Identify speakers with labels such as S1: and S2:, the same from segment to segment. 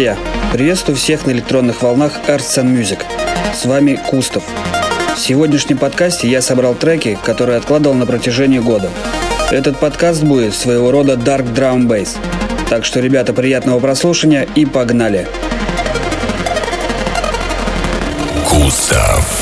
S1: Друзья, приветствую всех на электронных волнах Arts and Music. С вами Кустов. В сегодняшнем подкасте я собрал треки, которые откладывал на протяжении года. Этот подкаст будет своего рода Dark Drum Bass. Так что, ребята, приятного прослушивания и погнали!
S2: Кустов.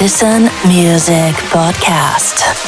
S3: Artisan Music Podcast.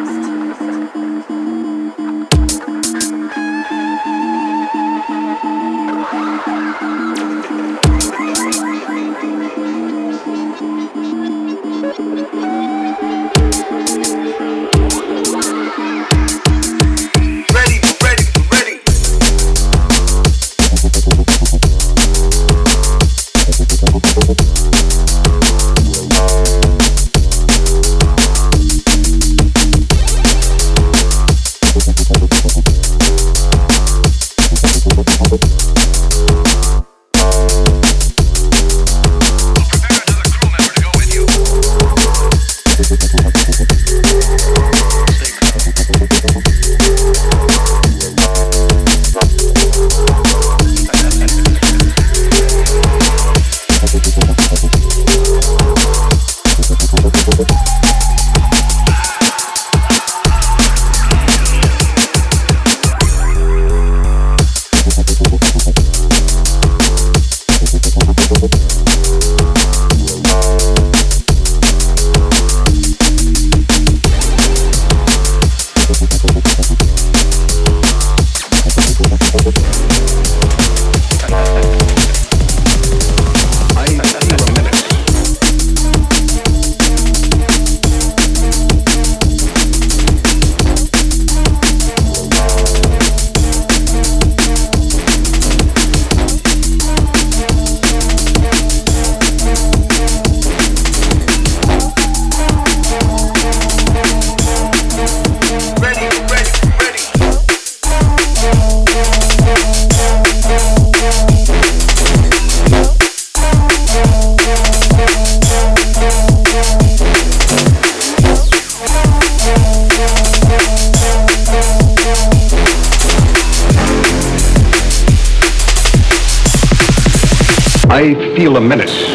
S4: I feel a menace.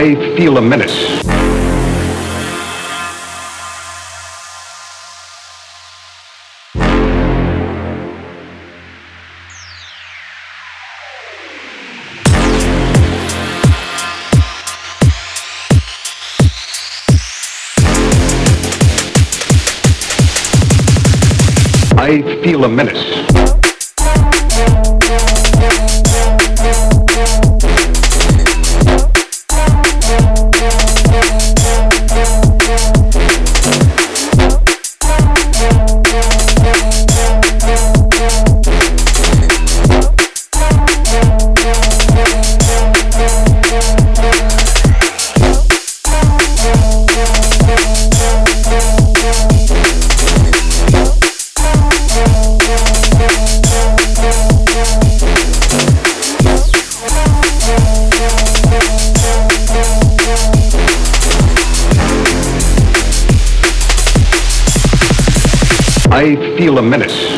S4: I feel a menace. I feel a menace.